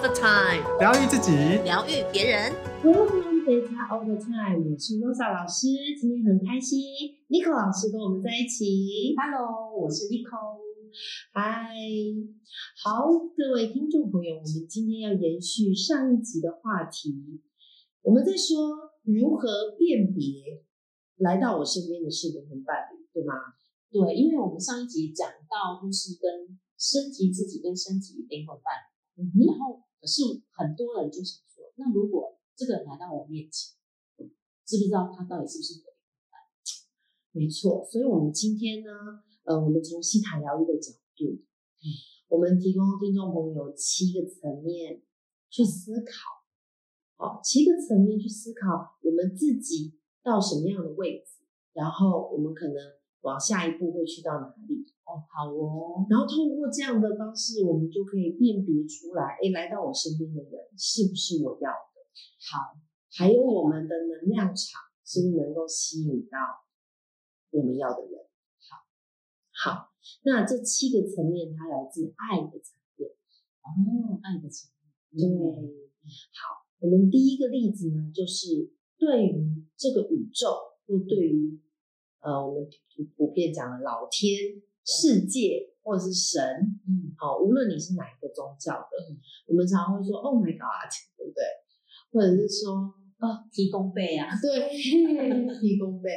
the time，疗愈自己，疗愈别人。Welcome to All the Time，我是 Rosa 老师，今天很开心，Nico 老师跟我们在一起。Hello，我是 Nico。嗨，好，各位听众朋友，我们今天要延续上一集的话题，我们在说如何辨别来到我身边的是灵魂伴侣，对吗？对，因为我们上一集讲到就是跟升级自己跟升级灵魂伴侣，嗯然后可是很多人就想说，那如果这个人来到我面前，知不知道他到底是不是我的灵魂伴侣？没错，所以我们今天呢，呃，我们从西塔疗愈的角度，嗯，我们提供听众朋友七个层面去思考，哦，七个层面去思考我们自己到什么样的位置，然后我们可能往下一步会去到哪里，哦，好哦，然后通过这样的方式，我们就可以辨别出来，哎，来到我身边的人是不是我要的，好，还有我们的能量场是不是能够吸引到我们要的人。好，好，那这七个层面它来自爱的层面。哦，爱的层面对，好，我们第一个例子呢，就是对于这个宇宙，或对于呃我们普普遍讲的老天、世界或者是神，嗯，好、无论你是哪一个宗教的，嗯我们常会说 “Oh my God”，对不对？或者是说哦，提供背啊，对，提供背。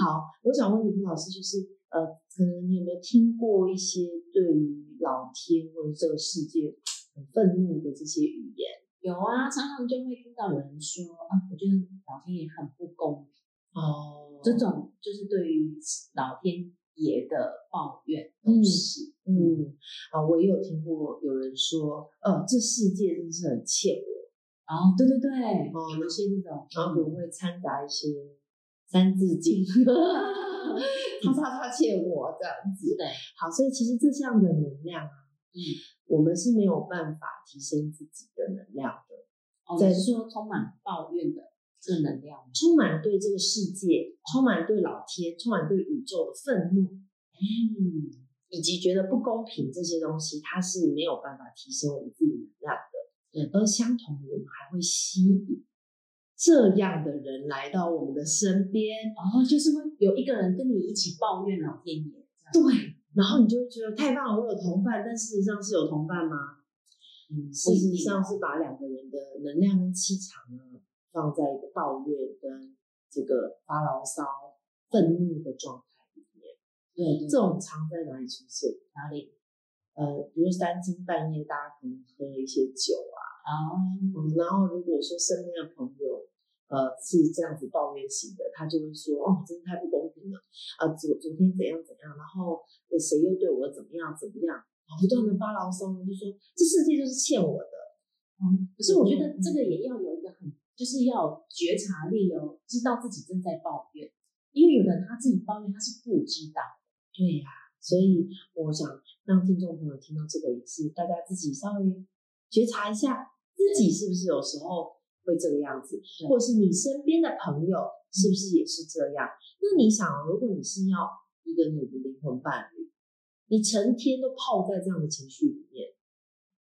好，我想问你们老师，就是呃，可能你有没有听过一些对于老天或者这个世界很愤怒的这些语言？有啊，常常就会听到有人说啊，我觉得老天爷很不公平，哦这种就是对于老天爷的抱怨嗯都是，嗯啊，我也有听过有人说，呃，这世界真是很欠我，哦，对对对，哦有些那种，然后可能会掺杂一些三字经，他他他欠我这样子。对，好，所以其实这项的能量啊，嗯，我们是没有办法提升自己的能量的。哦，在说充满抱怨的正能量？充满对这个世界、充满对老天、充满对宇宙的愤怒，嗯，以及觉得不公平这些东西，它是没有办法提升我们自己能量的。对而相同的，我们还会吸引这样的人来到我们的身边，哦，就是会有一个人跟你一起抱怨老天爷，对，然后你就会觉得太棒了，我有同伴，但事实上是有同伴吗？嗯，事实上是把两个人的能量跟气场呢，放在一个抱怨跟这个发牢骚、愤怒的状态里面。对对，这种常在哪里出现？哪里？呃，比如三更半夜，大家可能喝了一些酒啊，哦，嗯，然后如果说身边的朋友，呃，是这样子抱怨型的，他就会说，哦，真的太不公平了，啊、昨昨天怎样怎样，然后呃谁又对我怎么样怎么样，然后不断的发牢骚，就说这世界就是欠我的，嗯，可是我觉得这个也要有就是要觉察力哦，知道自己正在抱怨，因为有的人他自己抱怨他是不知道，对呀、所以我想让听众朋友听到这个也是大家自己稍微觉察一下，自己是不是有时候会这个样子，或者是你身边的朋友是不是也是这样？那你想，如果你是要一个你的灵魂伴侣，你成天都泡在这样的情绪里面，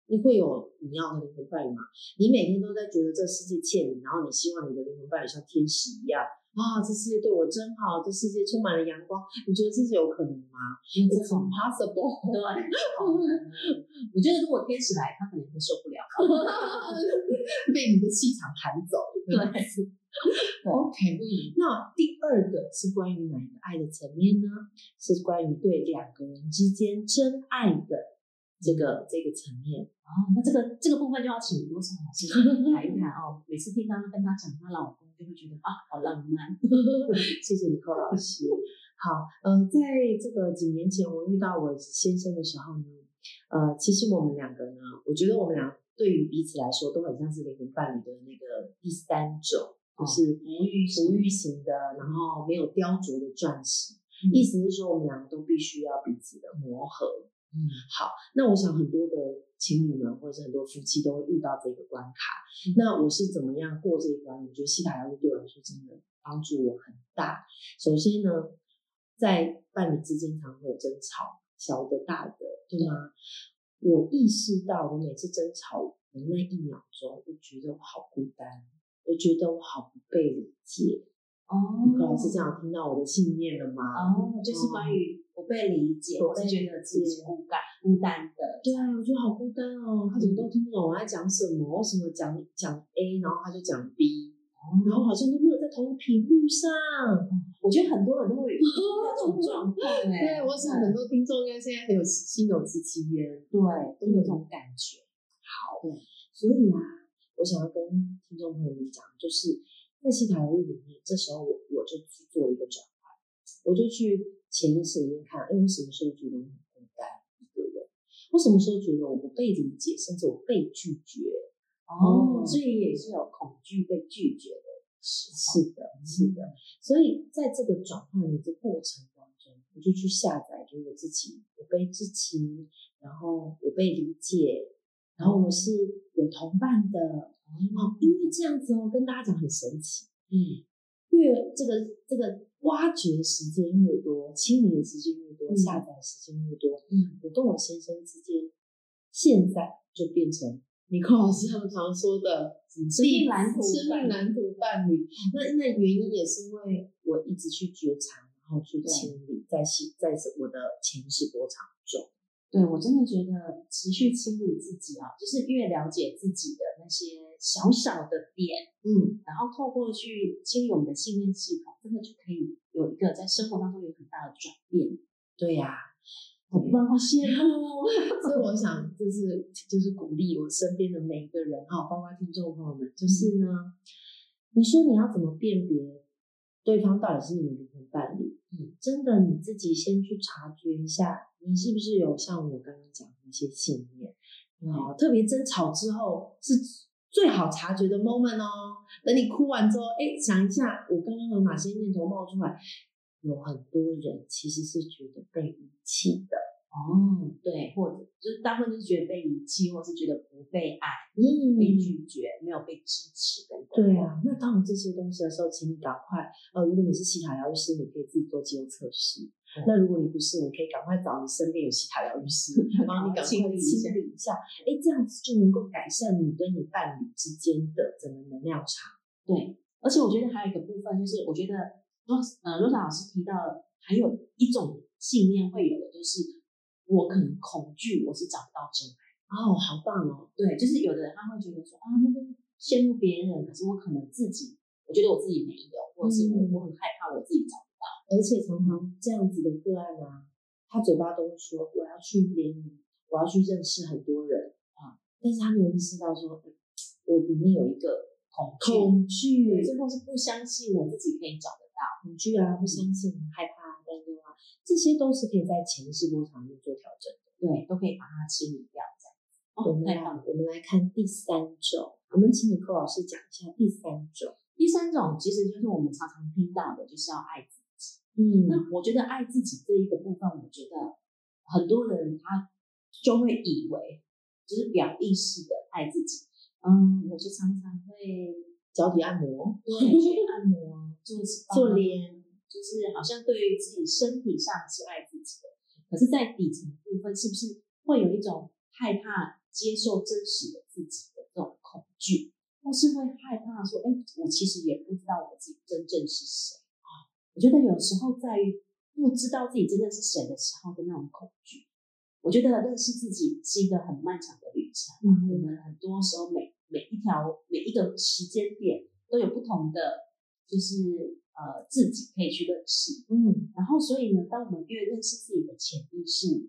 你会有你要的灵魂伴侣吗？你每天都在觉得这世界欠你，然后你希望你的灵魂伴侣像天使一样啊，这世界对我真好，这世界充满了阳光，你觉得这是有可能吗？It's impossible。对，我觉得如果天使来，他可能会受不了。被你的气场弹走。对，OK。那第二个是关于哪一个爱的层面呢？是关于对两个人之间真爱的这个这个层面。哦，那这个这个部分就要请罗少老师 谈一谈哦。每次听她跟她讲她老公，就会觉得啊，好浪漫。谢谢你，寇老师。好，呃，在这个几年前我遇到我先生的时候呢，呃，其实我们两个呢，我觉得我们俩对于彼此来说都很像是灵魂伴侣的那个第三种，就是无欲型无欲型的，然后没有雕琢的钻石。嗯意思是说，我们两个都必须要彼此的磨合。嗯好，那我想很多的情侣们或者是很多夫妻都会遇到这个关卡。嗯那我是怎么样过这一关？我觉得西塔疗愈对我来说真的帮助我很大。首先呢，在伴侣之间常会有争吵，小的大的，对吗？我意识到我每次争吵的那一秒钟，我觉得我好孤单，我觉得我好不被理解。哦尼克老师这样听到我的信念了吗？哦，就是关于不被理解，我是觉得自己是孤单孤单的。对啊，我觉得好孤单哦，他怎么都听不懂我在讲什么？为什么讲讲 A，然后他就讲 B，然后好像都没有在同一频率上。我觉得很多人都会遇到这种 状况哎。对，我想很多听众应该现在很有心有戚戚焉。对都有这种感觉。好，对，所以啊，我想要跟听众朋友们讲，就是在西塔疗愈里面，这时候我我就去做一个转换，我就去潜意识里面看，哎，我什么时候觉得我很孤单一个人？我什么时候觉得我不被理解，甚至我被拒绝？哦，所以也是有恐惧被拒绝的时候。是的，是的。所以在这个转换的这过程当中，我就去下载，就我自己，我被支持，然后我被理解，然后我是有同伴的。哦，因为这样子哦，跟大家讲很神奇，嗯，越这个这个挖掘时间越多，清理的时间越多，嗯下载时间越多，嗯，我跟我先生之间，现在就变成尼克老师他们常说的什么生命蓝图生命蓝图伴侣。那那原因也是因为我一直去觉察，然后去清理，在系在我的潜意识波长中。对我真的觉得持续清理自己啊，就是越了解自己的那些小小的点，嗯，然后透过去清理我们的信念系统，真的就可以有一个在生活当中有很大的转变。对呀、好棒，好羡慕。所以我想，就是就是鼓励我身边的每一个人哈，包括听众朋友们，就是呢，你说你要怎么辨别对方到底是你的灵魂伴侣？嗯，真的你自己先去察觉一下，你是不是有像我刚刚讲的那些信念？啊，特别争吵之后是最好察觉的 moment 哦。等你哭完之后，哎，想一下我刚刚有哪些念头冒出来？有很多人其实是觉得被遗弃的。哦，对，或者就是大部分就是觉得被遗弃，或是觉得不被爱、嗯被拒绝、没有被支持等等。对啊，那当有这些东西的时候，请你赶快，呃，如果你是西塔疗愈师，你可以自己做肌肉测试。对那如果你不是，你可以赶快找你身边有西塔疗愈师，帮你赶快清理一下。哎，这样子就能够改善你跟你伴侣之间的整个能量场。对，而且我觉得还有一个部分就是，我觉得罗呃罗莎老师提到，还有一种信念会有的，就是我可能恐惧我是找不到真爱。哦，好棒哦！对，就是有的人他会觉得说啊，那个羡慕别人，可是我可能自己，我觉得我自己没有，或者是我嗯我很害怕我自己找不到。而且常常这样子的个案啊，他嘴巴都会说我要去联谊，我要去认识很多人啊，但是他没有意识到说，嗯我里面有一个恐惧，恐惧，最后是不相信我自己可以找得到。恐惧啊，不相信、害怕、这些都是可以在潜意识波场里面做调整的。对，都可以把它清理掉，这样子。哦，我们来。我们来看第三种，我们请你寇老师讲一下第三种。第三种其实就是我们常常听到的，就是要爱自己。嗯那我觉得爱自己这一个部分，我觉得很多人他就会以为就是表意识的爱自己。嗯，我就常常会脚底按摩，对去按摩、做 做脸，就是好像对于自己身体上是爱自己的，可是，在底层部分是不是会有一种害怕接受真实的自己的这种恐惧，或是会害怕说，哎，我其实也不知道我自己真正是谁啊？我觉得有时候在于不知道自己真正是谁的时候的那种恐惧。我觉得认识自己是一个很漫长的旅程。嗯我们很多时候每每一条每一个时间点都有不同的，就是呃自己可以去认识。嗯然后所以呢，当我们越认识自己的潜意识，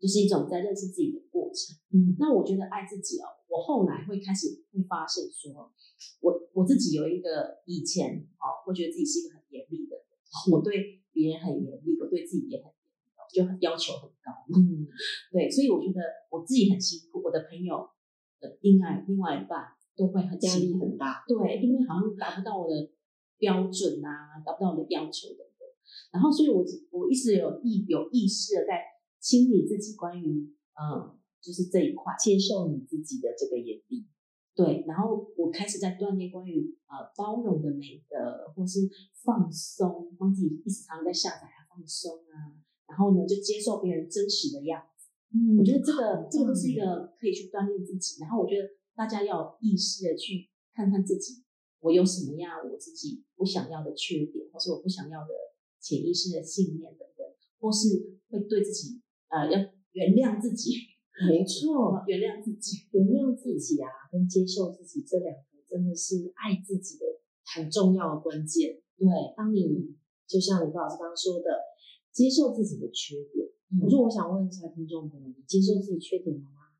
就是一种在认识自己的过程。嗯那我觉得爱自己哦，我后来会开始会发现说，我我自己有一个以前哦，会觉得自己是一个很严厉的人，我对别人很严厉，我对自己也很严厉，就很要求很高。嗯 对，所以我觉得我自己很辛苦，我的朋友的另外另外一半都会很压力很大。对，因为好像达不到我的标准啊，达不到我的要求等等。然后，所以我我一直有意有意识的在清理自己关于嗯，就是这一块。接受你自己的这个眼力，对，然后我开始在锻炼关于呃包容的美德，或是放松，帮自己一直常常在下载啊放松啊，然后呢就接受别人真实的样子。嗯我觉得这个这个都是一嗯个可以去锻炼自己，然后我觉得大家要有意识的去看看自己，我有什么样我自己不想要的缺点，或是我不想要的潜意识的信念等等，或是会对自己呃要原谅自己，没错，原谅自己，原谅自己啊，跟接受自己这两个真的是爱自己的很重要的关键。对，当你就像李老师刚刚说的，接受自己的缺点。我说，我想问一下听众朋友，你接受自己缺点了吗？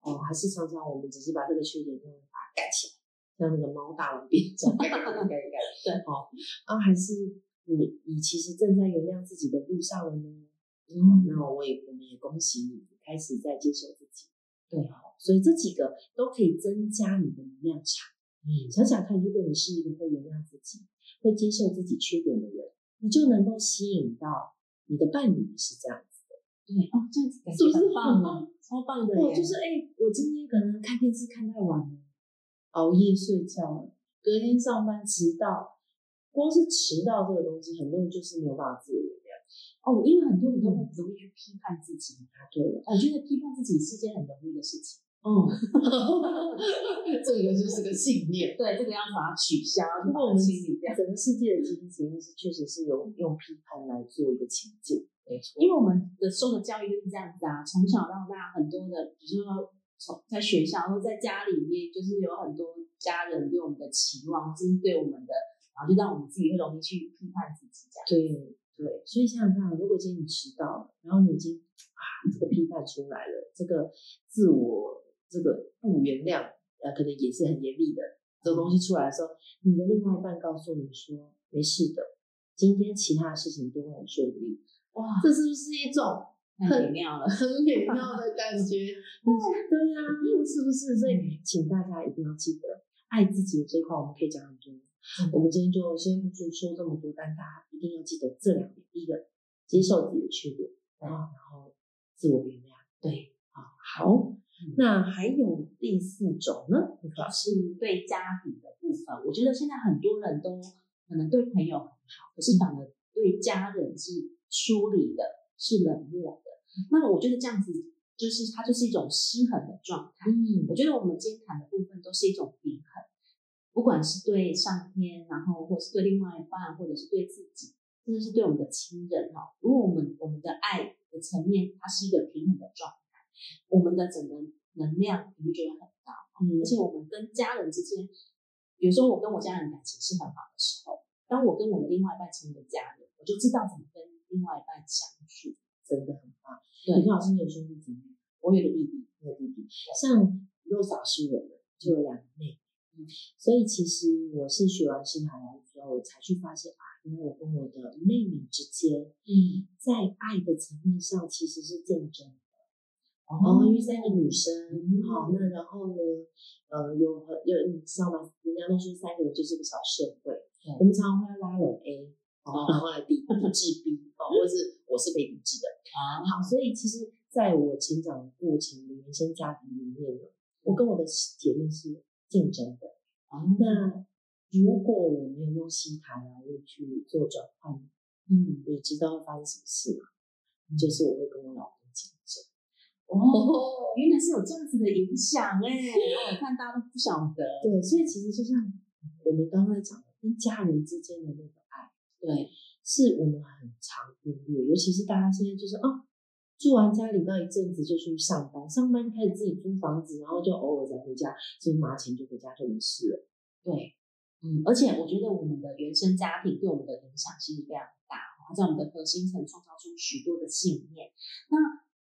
哦，还是常常我们只是把这个缺点把它盖起来，像那个猫大王变种盖盖盖盖盖。对，哦，啊，还是你你其实正在原谅自己的路上了呢？嗯，那我也我们也恭喜你，开始在接受自己。对，好，所以这几个都可以增加你的能量场。嗯，想想看，如果你是一个会原谅自己、会接受自己缺点的人，你就能够吸引到你的伴侣是这样。对哦，这样子感觉很棒啊，超棒的哦，就是哎，我今天可能看电视看太晚了，熬夜睡觉，隔天上班迟到，光是迟到这个东西，很多人就是没有办法自我原谅。哦，因为很多人都很容易去批判自己。对，我觉得批判自己是一件很容易的事情。哦，这个就是个信念。对，这个要把它取消。不过我们整个世界的基因潜意识确实是有用批判来做一个情境。没错因为我们的受的教育就是这样子啊，从小到大很多的，比如说从在学校或在家里面，就是有很多家人对我们的期望，甚至对我们的，然后就让我们自己会容易去批判自己这样。对对，所以想想看，如果今天你迟到了，然后你已经啊这个批判出来了，这个自我这个不原谅，呃，可能也是很严厉的这个东西出来的时候，你的另外一半告诉你说没事的，今天其他的事情都会很顺利。哇，这是不是一种很美妙了、很美妙的感觉？对呀，是不是？所以，请大家一定要记得，爱自己的这一块，我们可以讲很多。我们今天就先不说这么多，但大家一定要记得这两点：第一个，接受自己的缺点然后，然后自我原谅。对，好，好。那还有第四种呢？是对家庭的部分。我觉得现在很多人都可能对朋友很好，可是反而对家人是。疏离的是冷漠的，那我觉得这样子就是它就是一种失衡的状态。嗯，我觉得我们今天谈的部分都是一种平衡，不管是对上天，然后或是对另外一半，或者是对自己，甚至是对我们的亲人哈。如果我们我们的爱的层面它是一个平衡的状态，我们的整个能量频率就会很高。嗯，而且我们跟家人之间，比如说我跟我家人感情是很好的时候，当我跟我的另外一半成为家人，我就知道怎么跟。另外一半相处真的很棒。李老师，你有兄弟姐妹？我有个弟弟，一个弟弟。像若嫂是我们就有两个妹妹。嗯，所以其实我是学完新海来之后，我才去发现啊，因为我跟我的妹妹之间，嗯，在爱的层面上其实是竞争的。哦，因为三个女生，好，那然后呢，呃，有很有你知道吗？人家都说三个人就是个小社会，我们常常会拉拢 A。然后来抵抵制 B 哦，或是我是被抵制的啊。好，所以其实在我成长的过程里，原生家庭里面呢，我跟我的姐妹是竞争的。那如果我没有用西塔来去做转换，嗯，你知道会发生什么事吗？就是我会跟我老公竞争。哦，原来是有这样子的影响哎！我看大家都不晓得。对，所以其实就像我们刚才讲的，跟家人之间的那个。对，是我们很常忽略，尤其是大家现在就是哦，住完家里那一阵子就去上班，上班开始自己租房子，然后就偶尔再回家，就拿钱就回家就没事了。对，嗯，而且我觉得我们的原生家庭对我们的影响其实非常大，在我们的核心层创造出许多的信念。那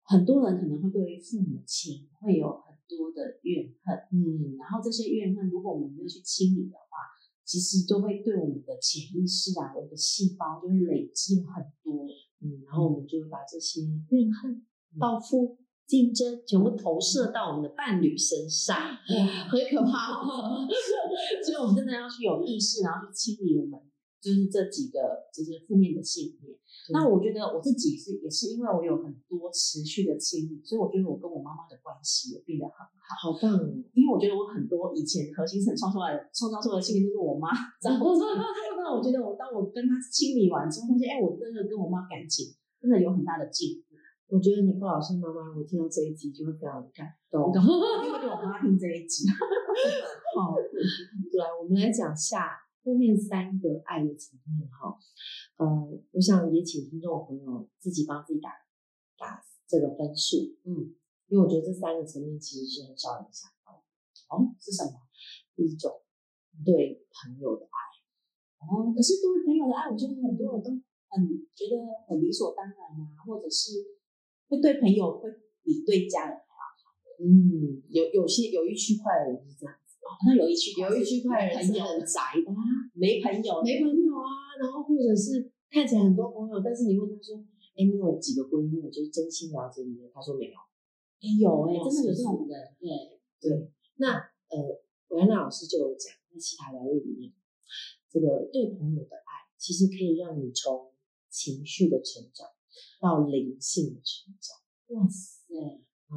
很多人可能会对于父母亲会有很多的怨恨，嗯，然后这些怨恨如果我们没有去清理的话。其实都会对我们的潜意识啊，我们的细胞就会累积很多，嗯，然后我们就会把这些怨恨、报复、竞争全部投射到我们的伴侣身上，哇，很可怕。所以，我们真的要去有意识，然后去清理我们就是这几个就是负面的信念。那我觉得我自己是也是因为我有很多持续的清理，所以我觉得我跟我妈妈的关系也变得很好，好棒哦。因为我觉得我很多以前核心层创出来的、创造出来的信念都是我妈造成的。那我觉得我当我跟她清理完之后，发现哎，我真的跟我妈感情真的有很大的进步。我觉得你不老师妈妈如果听到这一集，就会非常的感动。我刚刚因为我妈听这一集，好，来，我们来讲下后面三个爱的层面哈。呃，我想也请听众朋友自己帮自己打打这个分数，嗯，因为我觉得这三个层面其实是很少人想到。哦，是什么？一种对朋友的爱。哦，可是对朋友的爱，我觉得很多人都很觉得很理所当然啊，或者是。会对朋友会比对家人还要好。嗯，有有些有一区块的人是这样子，那有一区有一区块人是很宅的啊，没朋友，没朋友啊。然后或者是看起来很多朋友，但是你问他说：“哎，你有几个闺蜜？就是真心了解你的？”他说没有。哎，有哎，真的有这种人。对对。那呃，维安娜老师就有讲，在其他疗愈里面，这个对朋友的爱，其实可以让你从情绪的成长。到灵性的成长，哇塞！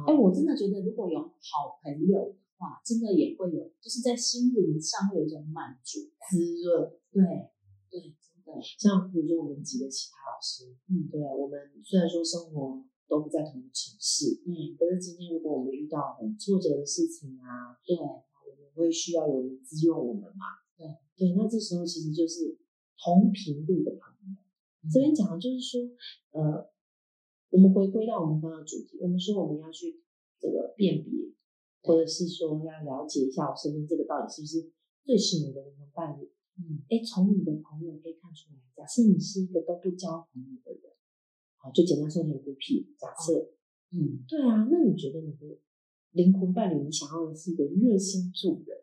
哎，我真的觉得，如果有好朋友的话，真的也会有，就是在心灵上会有一种满足、滋润。对，对，真的。像比如说我们几个其他老师，嗯，对，我们虽然说生活都不在同一个城市，嗯，可是今天如果我们遇到很挫折的事情啊，对，我们会需要有人滋润我们嘛？对，对，那这时候其实就是同频率的朋友。这边讲的就是说，呃，我们回归到我们刚刚的主题，我们说我们要去这个辨别，或者是说要了解一下我身边这个到底是不是最适合的灵魂伴侣。嗯，哎，从你的朋友可以看出来，假设你是一个都不交朋友的人，好，就简单说很孤僻。假设，嗯，对啊，那你觉得你的灵魂伴侣，你想要的是一个热心助人，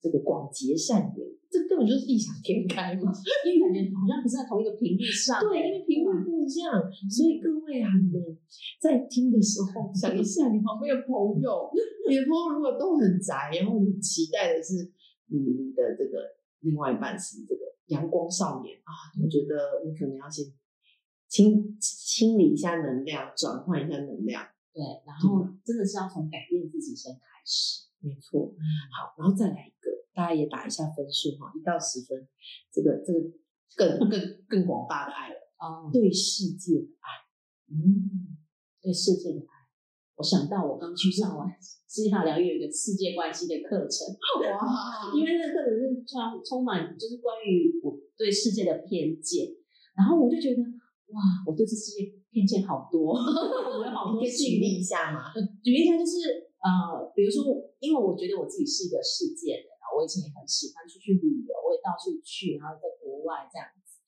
这个广结善缘？这根本就是异想天开嘛，因为感觉好像不是在同一个频率上。对，因为频率不一样，所以各位啊，你们在听的时候想一下，你旁边的朋友，你的朋友如果都很宅，然后你期待的是你的这个另外一半是这个阳光少年啊，我觉得你可能要先清清理一下能量，转换一下能量。对，然后真的是要从改变自己先开始。没错，好，然后再来。大家也打一下分数哈，一到十分，这个这个更更更广大的爱了啊，对世界的爱，嗯，对世界的爱。我想到我刚去上完世界疗愈有一个世界关系的课程，哇，因为那个课程是充充满就是关于我对世界的偏见，然后我就觉得哇，我对这世界偏见好多，我有好多。举例一下嘛，举例一下就是呃，比如说，因为我觉得我自己是一个世界的。我以前也很喜欢出去旅游，我也到处去，然后在国外这样子。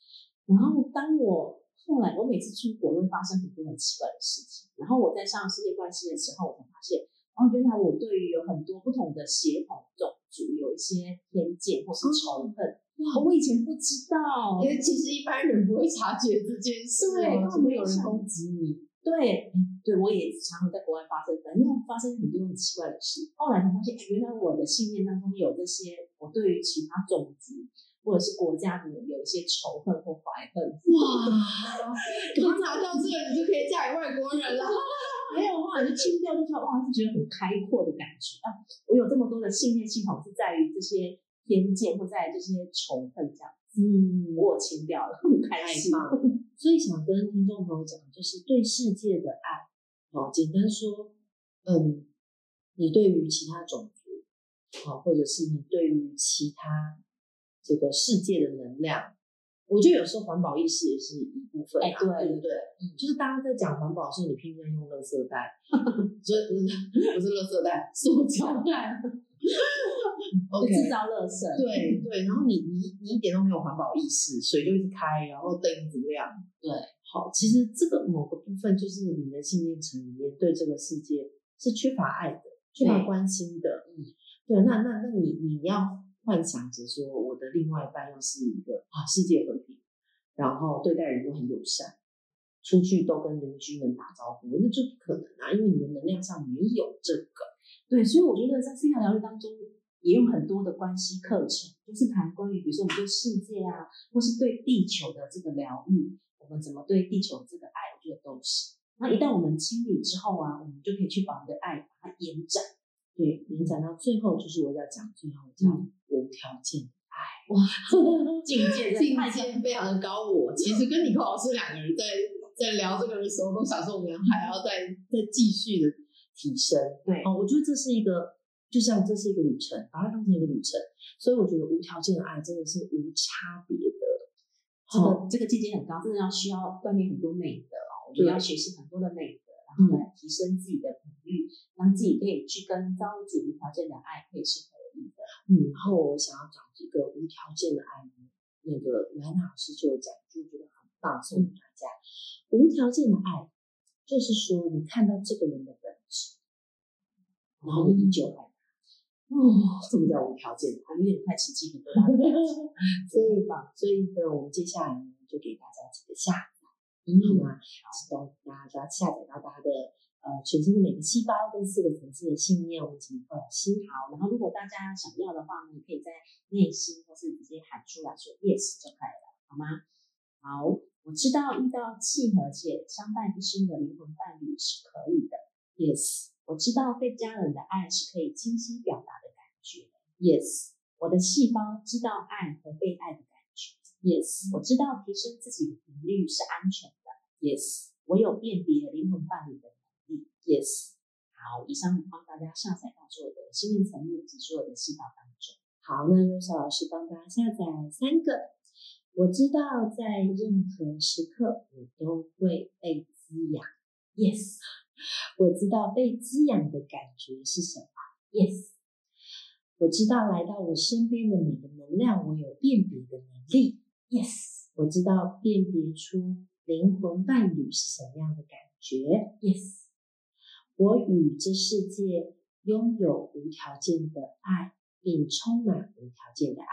然后当我后来，我每次出国会发生很多很奇怪的事情。然后我在上世界关系的时候，我才发现，哦，原来我对于有很多不同的血统种族有一些偏见或是仇恨。哇，我以前不知道，因为其实一般人不会察觉这件事，对，根本没有人攻击你。对，对我也常常在国外发生，反正发生很多很奇怪的事。后来才发现，原来我的信念当中有这些，我对于其他种族或者是国家的有一些仇恨或怀恨。哇，刚拿到这个，你就可以嫁给外国人了。没有的话，你就清掉，就说哇，是觉得很开阔的感觉啊。我有这么多的信念系统，是在于这些偏见或在这些仇恨这样。嗯，我清掉了，很开心。所以想跟听众朋友讲，就是对世界的爱，好，简单说，嗯，你对于其他种族，好，或者是你对于其他这个世界的能量，我觉得有时候环保意识也是一部分，哎，对对对，嗯，就是大家在讲环保的时候，你偏偏用垃圾袋，所以不是不是垃圾袋，塑胶袋。制造垃圾，对对，然后你你你一点都没有环保意识，水就一直开，然后灯一直亮，对，好，其实这个某个部分就是你的信念层里面对这个世界是缺乏爱的，缺乏关心的，嗯，对，那那那你你要幻想着说，我的另外一半要是一个啊世界和平，然后对待人都很友善，出去都跟邻居们打招呼，那就不可能啊，因为你的能量上没有这个，对，所以我觉得在思想疗愈当中。也有很多的关系课程，就是谈关于，比如说我们对世界啊，或是对地球的这个疗愈，我们怎么对地球这个爱，我觉得都是。那一旦我们清理之后啊，我们就可以去把我们的爱把它延展，对，延展到最后，就是我要讲最后叫无条件的爱。哇，境界境界非常的高。我其实跟你寇老师两个人在在聊这个的时候，都想说我们还要再再继续的提升。对，哦，我觉得这是一个，就像这是一个旅程，把它当成一个旅程。所以我觉得无条件的爱真的是无差别的。这个这个境界很高，真的要需要锻炼很多美德哦，我们要学习很多的美德，然后来提升自己的频率，让自己可以去跟造物主无条件的爱可以是合一的。嗯，然后我想要讲一个无条件的爱呢，那个袁老师就讲，就觉得很棒，送给大家。无条件的爱，就是说你看到这个人的然后就依旧爱他。哦，这么叫无条件的我有点快起鸡皮疙瘩。所以吧，所以呢，我们接下来呢，就给大家几个下载，好吗？希望大家下载到大家的呃全身的每个细胞跟四个层次的信念。我们请老师好，然后如果大家想要的话呢，可以在内心或是直接喊出来说 yes 就可以了，好吗？好，我知道遇到契合且相伴一生的灵魂伴侣是可以的，yes。我知道被家人的爱是可以清晰表达的感觉，yes。我的细胞知道爱和被爱的感觉，yes。我知道提升自己的频率是安全的，yes。我有辨别灵魂伴侣的能力，yes。好，以上帮大家下载到所有的心念层面及所有的细胞当中。好，那若小老师帮大家下载三个。我知道在任何时刻我都会被滋养，yes。我知道被滋养的感觉是什么？Yes，我知道来到我身边的每个能量，我有辨别的能力。Yes，我知道辨别出灵魂伴侣是什么样的感觉。Yes，我与这世界拥有无条件的爱，并充满无条件的爱。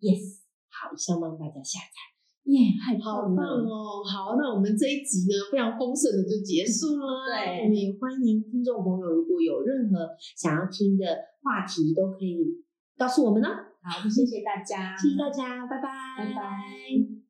Yes，好，以上帮大家下载。耶，太好棒哦！好，那我们这一集呢，非常丰盛的就结束了。对，我们也欢迎听众朋友，如果有任何想要听的话题，都可以告诉我们呢。好，谢谢大家，谢谢大家，拜拜，拜拜。